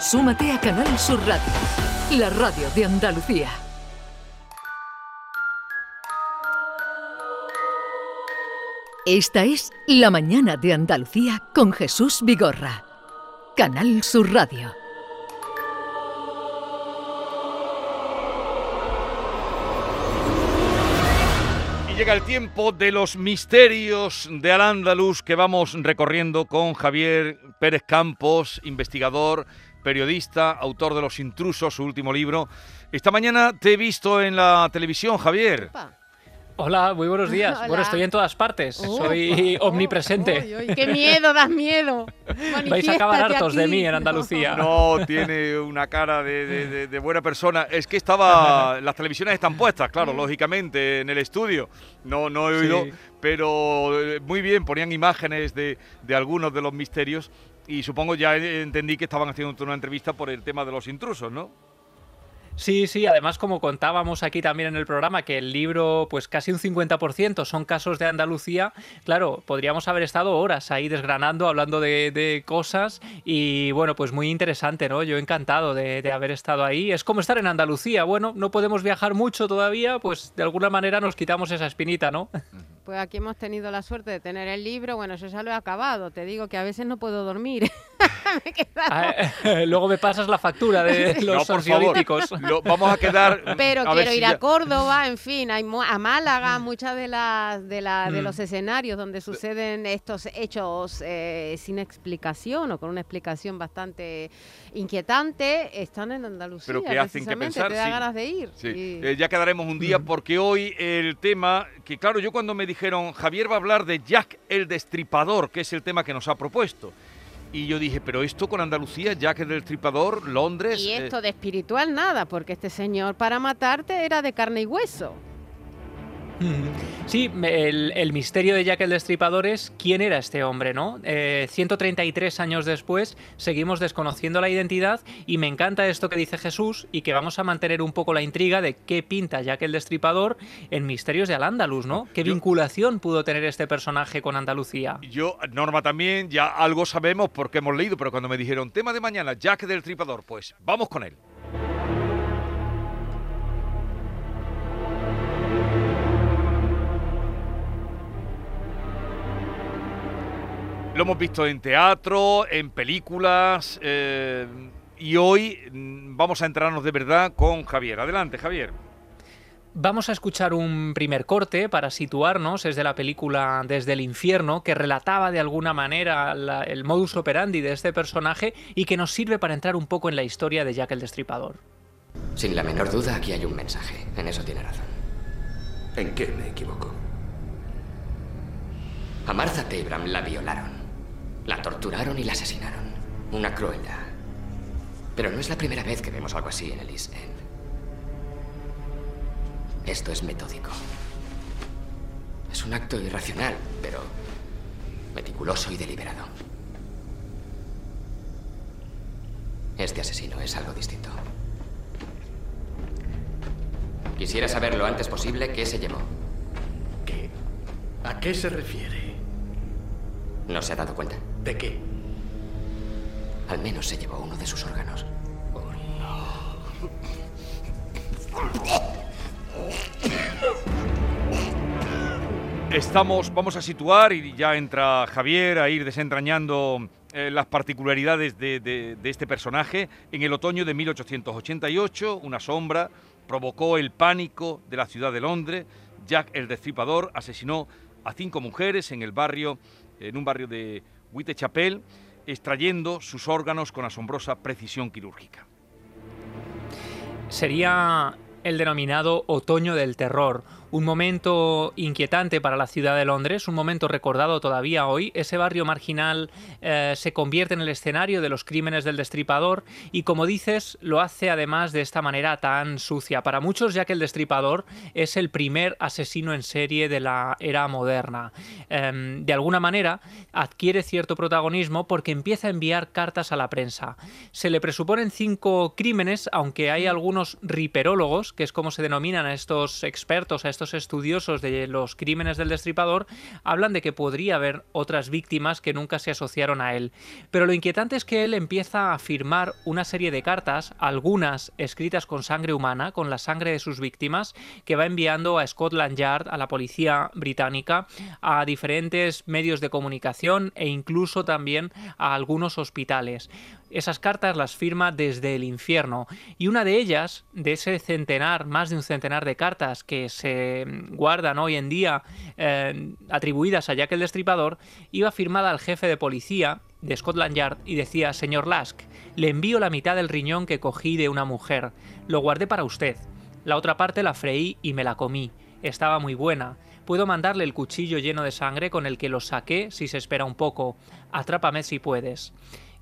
Súmate a Canal Sur Radio, la radio de Andalucía. Esta es La mañana de Andalucía con Jesús Vigorra. Canal Sur Radio. Y llega el tiempo de los misterios de Al-Ándalus que vamos recorriendo con Javier Pérez Campos, investigador, periodista, autor de Los Intrusos, su último libro. Esta mañana te he visto en la televisión, Javier. Hola, muy buenos días. Bueno, estoy en todas partes. Oh, Soy oh, omnipresente. oh, ¡Qué miedo, das miedo! Vais a acabar hartos de mí en Andalucía. No, tiene una cara de, de- de- de buena persona. Es que estaba. Las televisiones están puestas, claro, lógicamente, en el estudio. No, no he oído, Sí. pero eh, muy bien, ponían imágenes de, de algunos de los misterios. Y supongo ya entendí que estaban haciendo una entrevista por el tema de los intrusos, ¿no? Sí, sí, además como contábamos aquí también en el programa que el libro, pues casi un 50% son casos de Andalucía, claro, podríamos haber estado horas ahí desgranando, hablando de, de cosas y bueno, pues muy interesante, ¿no? Yo encantado de, de haber estado ahí. Es como estar en Andalucía, bueno, no podemos viajar mucho todavía, pues de alguna manera nos quitamos esa espinita, ¿no? Pues aquí hemos tenido la suerte de tener el libro. Bueno, eso ya lo he acabado. Te digo que a veces no puedo dormir. Me Ah, Luego me pasas la factura de No, los por favor. ansiolíticos. Lo- vamos a quedar. Pero a ver quiero si ir ya- a Córdoba, en fin, hay a Málaga, muchas de las de, la- de Mm. los escenarios donde suceden estos hechos eh, sin explicación o con una explicación bastante inquietante están en Andalucía. Pero que hacen que pensar, Te da sí. ganas de ir. Sí, Y- eh, ya quedaremos un día Mm. porque hoy el tema, que claro, yo cuando me dijeron, Javier va a hablar de Jack el Destripador, que es el tema que nos ha propuesto. Y yo dije, pero esto con Andalucía, Jack el Destripador, Londres... Y eh, esto de espiritual nada, porque este señor para matarte era de carne y hueso. Sí, el, el misterio de Jack el Destripador es quién era este hombre, ¿no? Eh, 133 años después seguimos desconociendo la identidad y me encanta esto que dice Jesús y que vamos a mantener un poco la intriga de qué pinta Jack el Destripador en Misterios de Al-Ándalus, ¿no? ¿Qué Yo- vinculación pudo tener este personaje con Andalucía? Yo, Norma también, ya algo sabemos porque hemos leído, pero cuando me dijeron, tema de mañana, Jack del Destripador, pues vamos con él. Lo hemos visto en teatro, en películas, eh, y hoy mm, vamos a entrarnos de verdad con Javier. Adelante, Javier. Vamos a escuchar un primer corte para situarnos, es de la película Desde el infierno, que relataba de alguna manera la- el modus operandi de este personaje y que nos sirve para entrar un poco en la historia de Jack el Destripador. Sin la menor duda, aquí hay un mensaje. En eso tiene razón. ¿En qué me equivoco? A Martha Tabram la violaron. La torturaron y la asesinaron. Una crueldad. Pero no es la primera vez que vemos algo así en el East End. Esto es metódico. Es un acto irracional, pero meticuloso y deliberado. Este asesino es algo distinto. Quisiera saber lo antes posible qué se llevó. ¿Qué? ¿A qué se refiere? ¿No se ha dado cuenta? ¿De qué? Al menos se llevó uno de sus órganos. Estamos, vamos a situar y ya entra Javier a ir desentrañando eh, las particularidades de, de- de este personaje. En el otoño de 1888, una sombra provocó el pánico de la ciudad de Londres. Jack el Destripador asesinó a cinco mujeres en el barrio, en un barrio de Whitechapel, extrayendo sus órganos con asombrosa precisión quirúrgica. Sería el denominado Otoño del Terror, un momento inquietante para la ciudad de Londres, un momento recordado todavía hoy. Ese barrio marginal eh, se convierte en el escenario de los crímenes del destripador y como dices, lo hace además de esta manera tan sucia. Para muchos, ya que el destripador es el primer asesino en serie de la era moderna. Em, de alguna manera, adquiere cierto protagonismo porque empieza a enviar cartas a la prensa. Se le presuponen cinco crímenes, aunque hay algunos riperólogos, que es como se denominan a estos expertos, a estos estudiosos de los crímenes del destripador hablan de que podría haber otras víctimas que nunca se asociaron a él. Pero lo inquietante es que él empieza a firmar una serie de cartas, algunas escritas con sangre humana, con la sangre de sus víctimas, que va enviando a Scotland Yard, a la policía británica, a diferentes medios de comunicación e incluso también a algunos hospitales. Esas cartas las firma desde el infierno y una de ellas, de ese centenar, más de un centenar de cartas que se guardan hoy en día eh, atribuidas a Jack el Destripador, iba firmada al jefe de policía de Scotland Yard y decía, señor Lask, le envío la mitad del riñón que cogí de una mujer, lo guardé para usted. La otra parte la freí y me la comí. Estaba muy buena. Puedo mandarle el cuchillo lleno de sangre con el que lo saqué si se espera un poco. Atrápame si puedes.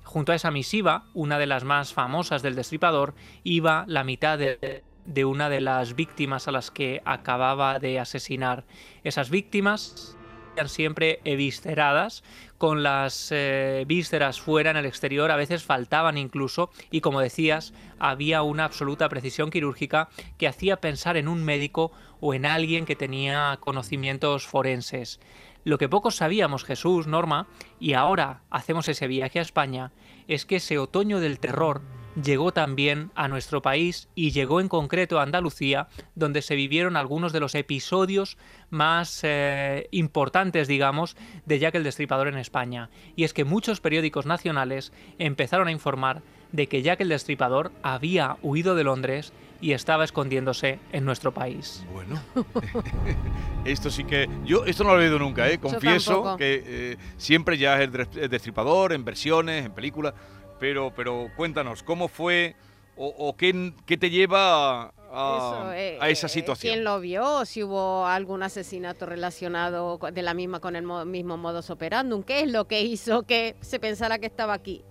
Junto a esa misiva, una de las más famosas del destripador, iba la mitad de, una de las víctimas a las que acababa de asesinar. Esas víctimas eran siempre evisceradas, con las eh, vísceras fuera en el exterior, a veces faltaban incluso, y como decías, había una absoluta precisión quirúrgica que hacía pensar en un médico o en alguien que tenía conocimientos forenses. Lo que pocos sabíamos Jesús, Norma, y ahora hacemos ese viaje a España, es que ese otoño del terror llegó también a nuestro país y llegó en concreto a Andalucía, donde se vivieron algunos de los episodios más eh, importantes, digamos, de Jack el Destripador en España. Y es que muchos periódicos nacionales empezaron a informar de que Jack el Destripador había huido de Londres y estaba escondiéndose en nuestro país. Bueno, esto sí que... Yo esto no lo he oído nunca, ¿eh? confieso que eh, siempre ya es el destripador en versiones, en películas, pero, pero cuéntanos, ¿cómo fue o, qué, te lleva a, eh, esa situación? ¿Quién lo vio? Si hubo algún asesinato relacionado de la misma con el mismo modus operandum, ¿qué es lo que hizo que se pensara que estaba aquí?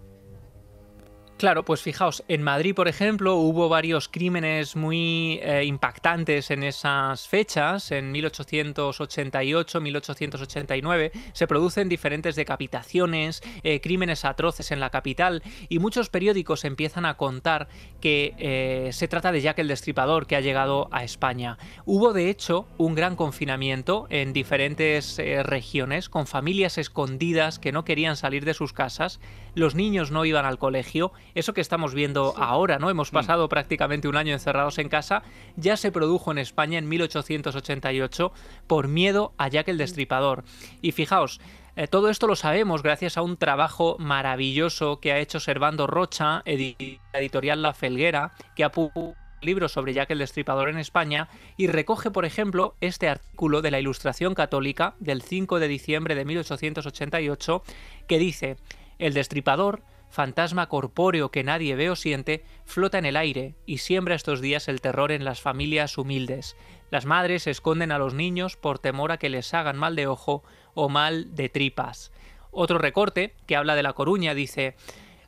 Claro, pues fijaos, en Madrid, por ejemplo, hubo varios crímenes muy eh, impactantes en esas fechas, en 1888, 1889, se producen diferentes decapitaciones, eh, crímenes atroces en la capital y muchos periódicos empiezan a contar que eh, se trata de Jack el Destripador que ha llegado a España. Hubo de hecho un gran confinamiento en diferentes regiones con familias escondidas que no querían salir de sus casas, los niños no iban al colegio eso que estamos viendo ahora, ¿no? Hemos mm. pasado prácticamente un año encerrados en casa, ya se produjo en España en 1888 por miedo a Jack el Destripador. Y fijaos, eh, todo esto lo sabemos gracias a un trabajo maravilloso que ha hecho Servando Rocha, editorial La Felguera, que ha publicado libros sobre Jack el Destripador en España y recoge, por ejemplo, este artículo de la Ilustración Católica del 5 de diciembre de 1888 que dice, el destripador fantasma corpóreo que nadie ve o siente, flota en el aire y siembra estos días el terror en las familias humildes. Las madres esconden a los niños por temor a que les hagan mal de ojo o mal de tripas. Otro recorte, que habla de La Coruña, dice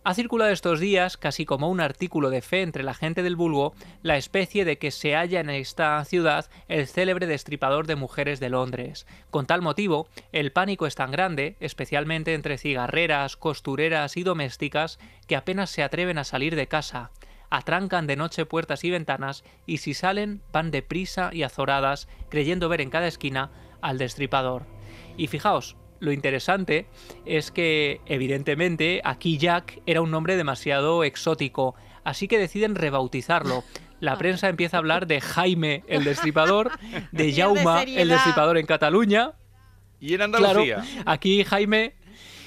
ha circulado estos días, casi como un artículo de fe entre la gente del vulgo, la especie de que se halla en esta ciudad el célebre destripador de mujeres de Londres. Con tal motivo, el pánico es tan grande, especialmente entre cigarreras, costureras y domésticas, que apenas se atreven a salir de casa atrancan de noche puertas y ventanas y si salen van deprisa y azoradas, creyendo ver en cada esquina al destripador. Y fijaos, lo interesante es que, evidentemente, aquí Jack era un nombre demasiado exótico, así que deciden rebautizarlo. La ah. prensa empieza a hablar de Jaime el Destripador, de Jauma el Destripador en Cataluña. Y en Andalucía. aquí Jaime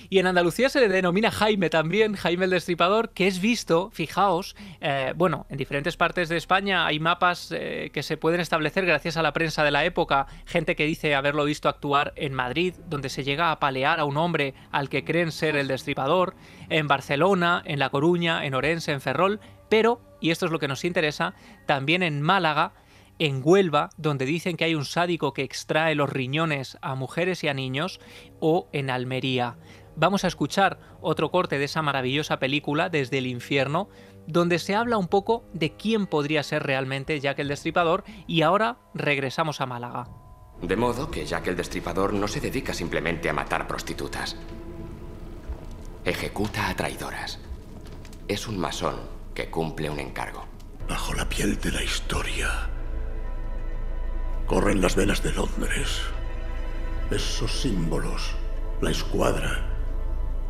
y en Andalucía se le denomina Jaime también, Jaime el Destripador, que es visto, fijaos, eh, bueno, en diferentes partes de España hay mapas eh, que se pueden establecer gracias a la prensa de la época, gente que dice haberlo visto actuar en Madrid, donde se llega a palear a un hombre al que creen ser el Destripador, en Barcelona, en La Coruña, en Orense, en Ferrol, pero, y esto es lo que nos interesa, también en Málaga, en Huelva, donde dicen que hay un sádico que extrae los riñones a mujeres y a niños, o en Almería vamos a escuchar otro corte de esa maravillosa película, Desde el infierno, donde se habla un poco de quién podría ser realmente Jack el Destripador y ahora regresamos a Málaga. De modo que Jack el Destripador no se dedica simplemente a matar prostitutas. Ejecuta a traidoras. Es un masón que cumple un encargo. Bajo la piel de la historia Corren las venas de Londres. Esos símbolos, la escuadra,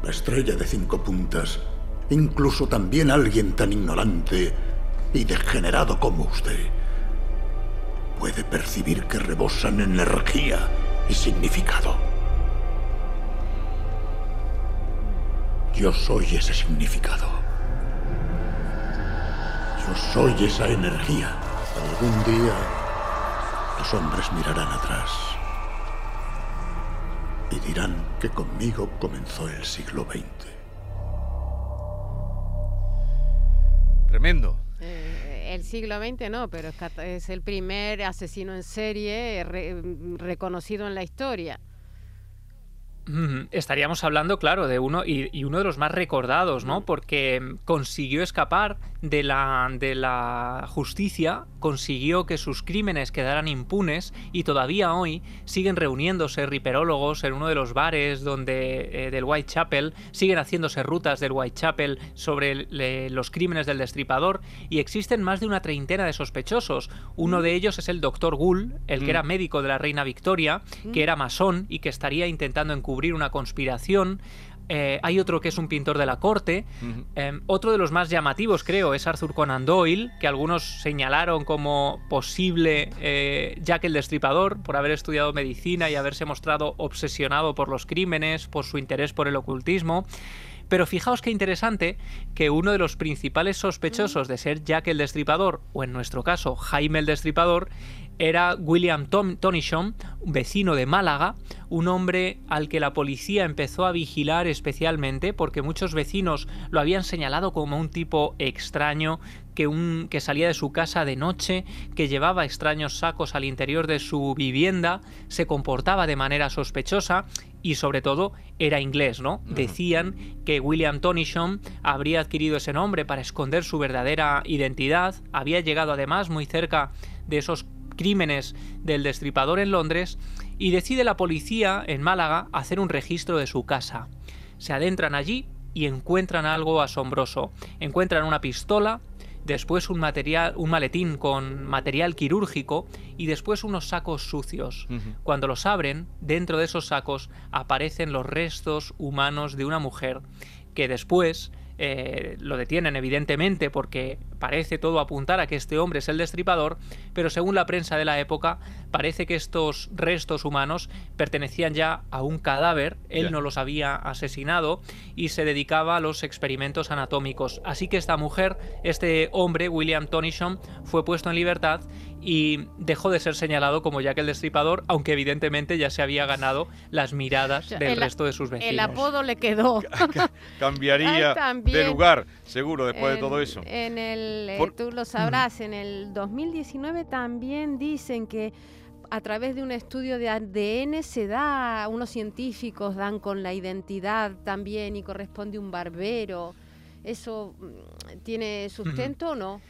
la estrella de cinco puntas, incluso también alguien tan ignorante y degenerado como usted, puede percibir que rebosan energía y significado. Yo soy ese significado. Yo soy esa energía. Algún día los hombres mirarán atrás y dirán que conmigo comenzó el siglo XX. Tremendo. Eh, el siglo XX no, pero es, el primer asesino en serie re- reconocido en la historia. Mm, Estaríamos hablando, claro, de uno y, y uno de los más recordados, ¿no? Porque mm, consiguió escapar de la, de la justicia, consiguió que sus crímenes quedaran impunes y todavía hoy siguen reuniéndose riperólogos en uno de los bares donde eh, del Whitechapel, siguen haciéndose rutas del Whitechapel sobre el- le- los crímenes del destripador y existen más de una treintena de sospechosos. Uno de ellos es el doctor Gould, el que era médico de la reina Victoria, que era masón y que estaría intentando encubrir una conspiración. Eh, hay otro que es un pintor de la corte. Eh, otro de los más llamativos, creo, es Arthur Conan Doyle, que algunos señalaron como posible eh, Jack el Destripador por haber estudiado medicina y haberse mostrado obsesionado por los crímenes, por su interés por el ocultismo. Pero fijaos qué interesante que uno de los principales sospechosos de ser Jack el Destripador, o en nuestro caso Jaime el Destripador, era William Tom Tonisham, un vecino de Málaga, un hombre al que la policía empezó a vigilar especialmente porque muchos vecinos lo habían señalado como un tipo extraño, que, un, que salía de su casa de noche, que llevaba extraños sacos al interior de su vivienda, se comportaba de manera sospechosa y sobre todo era inglés, ¿no? Decían que William Tonisham habría adquirido ese nombre para esconder su verdadera identidad, había llegado además muy cerca de esos crímenes del destripador en Londres y decide la policía en Málaga hacer un registro de su casa. Se adentran allí y encuentran algo asombroso. Encuentran una pistola, después un material, un maletín con material quirúrgico y después unos sacos sucios. Cuando los abren, dentro de esos sacos aparecen los restos humanos de una mujer que después eh, lo detienen evidentemente porque parece todo apuntar a que este hombre es el destripador, pero según la prensa de la época parece que estos restos humanos pertenecían ya a un cadáver, él no los había asesinado y se dedicaba a los experimentos anatómicos. Así que esta mujer, este hombre, William Tonisham, fue puesto en libertad y dejó de ser señalado como Jack el Destripador, aunque evidentemente ya se había ganado las miradas del el- resto de sus vecinos. El apodo le quedó. Cambiaría Ay, de lugar, seguro, después de todo eso. En el, eh, Por- tú lo sabrás, en el 2019 también dicen que a través de un estudio de ADN se da, unos científicos dan con la identidad también y corresponde un barbero. ¿Eso mm, tiene sustento o no?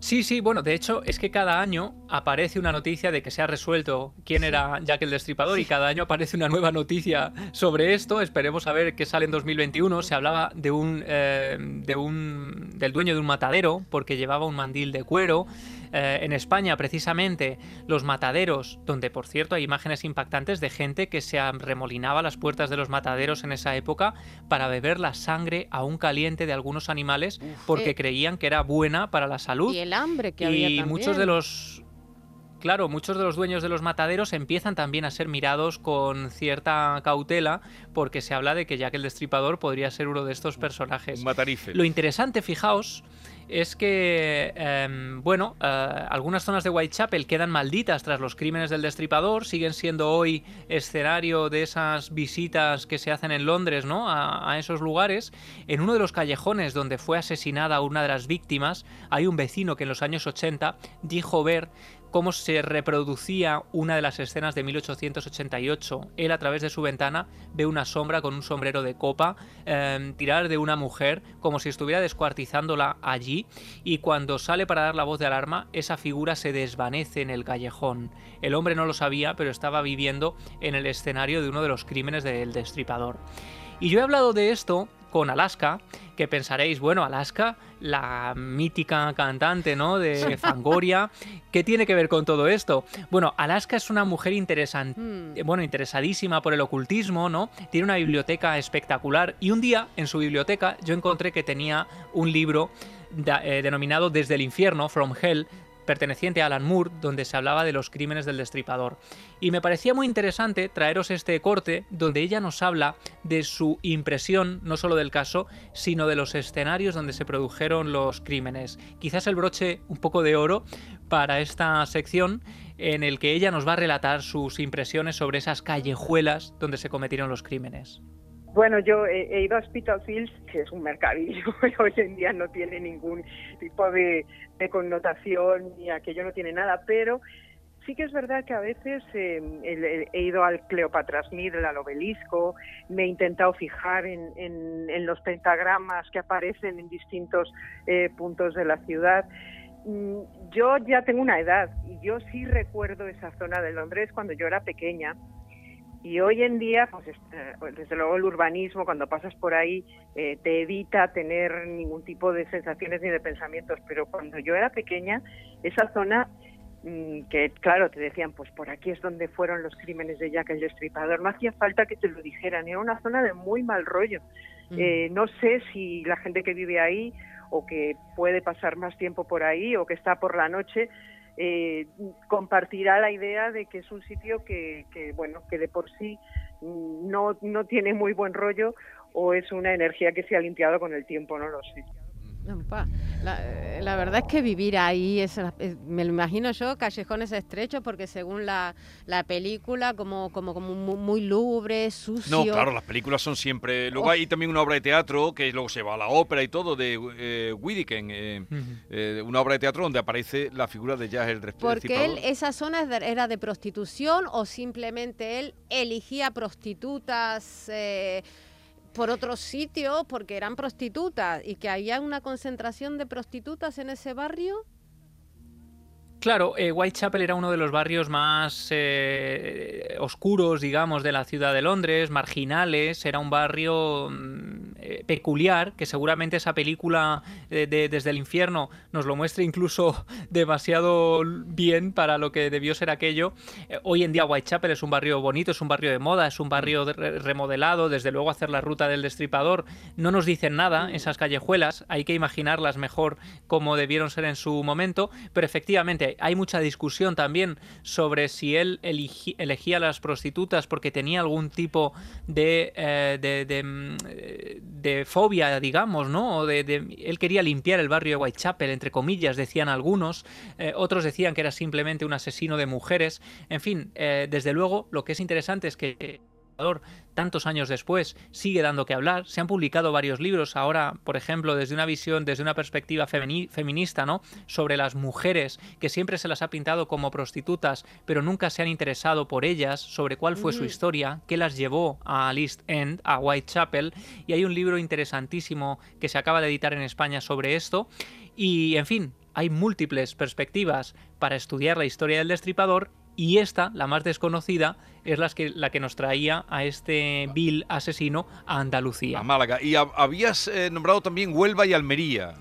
Sí, sí, bueno, de hecho es que cada año aparece una noticia de que se ha resuelto quién era Jack el Destripador y cada año aparece una nueva noticia sobre esto. Esperemos a ver qué sale en 2021. Se hablaba de un, eh, de un del dueño de un matadero porque llevaba un mandil de cuero. Eh, en España, precisamente, los mataderos, donde por cierto hay imágenes impactantes de gente que se remolinaba a las puertas de los mataderos en esa época para beber la sangre aún caliente de algunos animales porque Eh. creían que era buena para la salud. Y el hambre que había y muchos de los claro muchos de los dueños de los mataderos empiezan también a ser mirados con cierta cautela porque se habla de que Jack el Destripador podría ser uno de estos personajes. Un matarife. lo interesante fijaos es que, em, bueno, eh, algunas zonas de Whitechapel quedan malditas tras los crímenes del destripador, siguen siendo hoy escenario de esas visitas que se hacen en Londres, ¿no? A, a esos lugares. En uno de los callejones donde fue asesinada una de las víctimas, hay un vecino que en los años 80 dijo ver cómo se reproducía una de las escenas de 1888. Él a través de su ventana ve una sombra con un sombrero de copa em, tirar de una mujer como si estuviera descuartizándola allí y cuando sale para dar la voz de alarma esa figura se desvanece en el callejón. El hombre no lo sabía pero estaba viviendo en el escenario de uno de los crímenes del destripador. Y yo he hablado de esto con Alaska, que pensaréis, bueno, Alaska, la mítica cantante, ¿no? De Fangoria, ¿qué tiene que ver con todo esto? Bueno, Alaska es una mujer interesante, Mm. bueno, interesadísima por el ocultismo, ¿no? Tiene una biblioteca espectacular y un día en su biblioteca yo encontré que tenía un libro eh, denominado Desde el infierno, From Hell, perteneciente a Alan Moore, donde se hablaba de los crímenes del destripador. Y me parecía muy interesante traeros este corte donde ella nos habla de su impresión, no solo del caso, sino de los escenarios donde se produjeron los crímenes. Quizás el broche un poco de oro para esta sección en el que ella nos va a relatar sus impresiones sobre esas callejuelas donde se cometieron los crímenes. Bueno, yo he, ido a Spitalfields, que es un mercadillo, hoy en día no tiene ningún tipo de, connotación ni aquello no tiene nada, pero sí que es verdad que a veces eh, he, he ido al Cleopatra Smith, al obelisco, me he intentado fijar en, en- en los pentagramas que aparecen en distintos eh, puntos de la ciudad. Mm, Yo ya tengo una edad y yo sí recuerdo esa zona de Londres cuando yo era pequeña. Y hoy en día, pues este, pues, desde luego el urbanismo, cuando pasas por ahí, eh, te evita tener ningún tipo de sensaciones ni de pensamientos. Pero cuando yo era pequeña, esa zona, mm, que claro, te decían, pues por aquí es donde fueron los crímenes de Jack el Destripador, no hacía falta que te lo dijeran, era una zona de muy mal rollo. Mm. Eh, no sé si la gente que vive ahí o que puede pasar más tiempo por ahí o que está por la noche eh, compartirá la idea de que es un sitio que, que, bueno que de por sí no, no tiene muy buen rollo o es una energía que se ha limpiado con el tiempo, no lo sé. La, eh, la verdad es que vivir ahí, es, es- me lo imagino yo, callejones estrechos, porque según la, la película, como, como, como mu- muy lúgubre, sucio. No, claro, las películas son siempre. Luego Uf. hay también una obra de teatro que luego se va a la ópera y todo de eh, Whittaker, eh, eh, una obra de teatro donde aparece la figura de Jack el Porque él, esa zona era de prostitución o simplemente él elegía prostitutas eh, por otros sitios porque eran prostitutas y que había una concentración de prostitutas en ese barrio. Claro, eh, Whitechapel era uno de los barrios más eh, oscuros, digamos, de la ciudad de Londres, marginales. Era un barrio mm, eh, peculiar, que seguramente esa película de Desde el Infierno nos lo muestra incluso demasiado bien para lo que debió ser aquello. Hoy en día Whitechapel es un barrio bonito, es un barrio de moda, es un barrio de- re- remodelado. Desde luego hacer la ruta del destripador no nos dicen nada, esas callejuelas. Hay que imaginarlas mejor como debieron ser en su momento, pero efectivamente hay mucha discusión también sobre si él elegía a las prostitutas porque tenía algún tipo de, eh, de, mm, eh, de fobia, digamos, ¿no? O de, él quería limpiar el barrio de Whitechapel, entre comillas, decían algunos, eh, otros decían que era simplemente un asesino de mujeres, en fin, desde luego lo que es interesante es que... tantos años después sigue dando que hablar. Se han publicado varios libros ahora, por ejemplo, desde una visión, desde una perspectiva femini- feminista, ¿no? Sobre las mujeres que siempre se las ha pintado como prostitutas, pero nunca se han interesado por ellas, sobre cuál fue su Ujú. historia, qué las llevó a East End, a Whitechapel. Y hay un libro interesantísimo que se acaba de editar en España sobre esto. Y, en fin, hay múltiples perspectivas para estudiar la historia del destripador y esta, la más desconocida, es la que, la que nos traía a este vil asesino a Andalucía. A Málaga. Y hab- habías eh, nombrado también Huelva y Almería.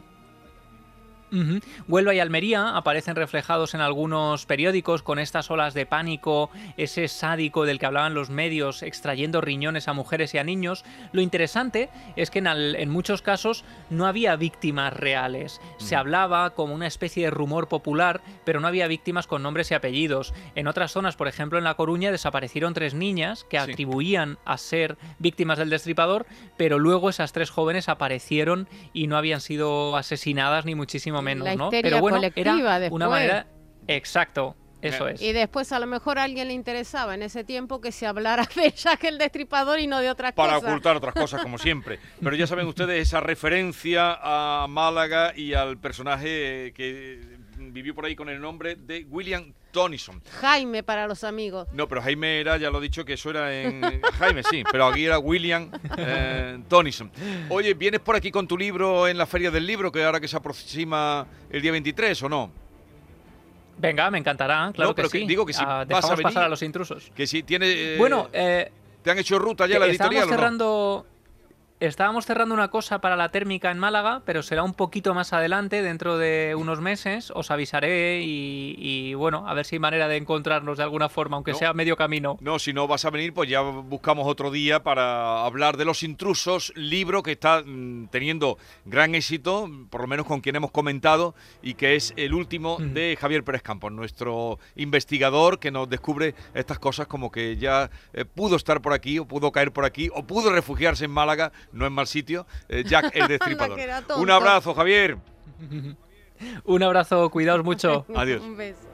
Huelva y Almería aparecen reflejados en algunos periódicos con estas olas de pánico, ese sádico del que hablaban los medios extrayendo riñones a mujeres y a niños. Lo interesante es que en, al- en muchos casos no había víctimas reales. Se hablaba como una especie de rumor popular, pero no había víctimas con nombres y apellidos. En otras zonas, por ejemplo en La Coruña, desaparecieron tres niñas que Sí. atribuían a ser víctimas del destripador, pero luego esas tres jóvenes aparecieron y no habían sido asesinadas ni muchísimo menos, La ¿no? Pero bueno, colectiva era después. una manera exacto, eso es. Y después a lo mejor a alguien le interesaba en ese tiempo que se hablara de Jack el Destripador y no de otras Para cosas. ocultar otras cosas, como siempre. Pero ya saben ustedes esa referencia a Málaga y al personaje que vivió por ahí con el nombre de William Tonison. Jaime para los amigos. No, pero Jaime era, ya lo he dicho, que eso era en... Jaime, sí, pero aquí era William eh, Tonison. Oye, ¿vienes por aquí con tu libro en la Feria del Libro, que ahora que se aproxima el día 23 o no? Venga, me encantará, claro No, pero que que sí. digo que si Ah, vas a venir- pasar a los intrusos. Que si tiene... eh, bueno, eh, ¿Te han hecho ruta ya la editorial o no? Estábamos cerrando una cosa para la térmica en Málaga, pero será un poquito más adelante, dentro de unos meses. Os avisaré y, bueno, a ver si hay manera de encontrarnos de alguna forma, aunque sea medio camino. No, si no vas a venir, pues ya buscamos otro día para hablar de Los Intrusos, libro que está mm, teniendo gran éxito, por lo menos con quien hemos comentado, y que es el último mm. de Javier Pérez Campos, nuestro investigador que nos descubre estas cosas como que ya eh, pudo estar por aquí, o pudo caer por aquí, o pudo refugiarse en Málaga no es mal sitio, eh, Jack el Destripador. Un abrazo, Javier. Un abrazo, cuidaos mucho. Adiós. Un beso.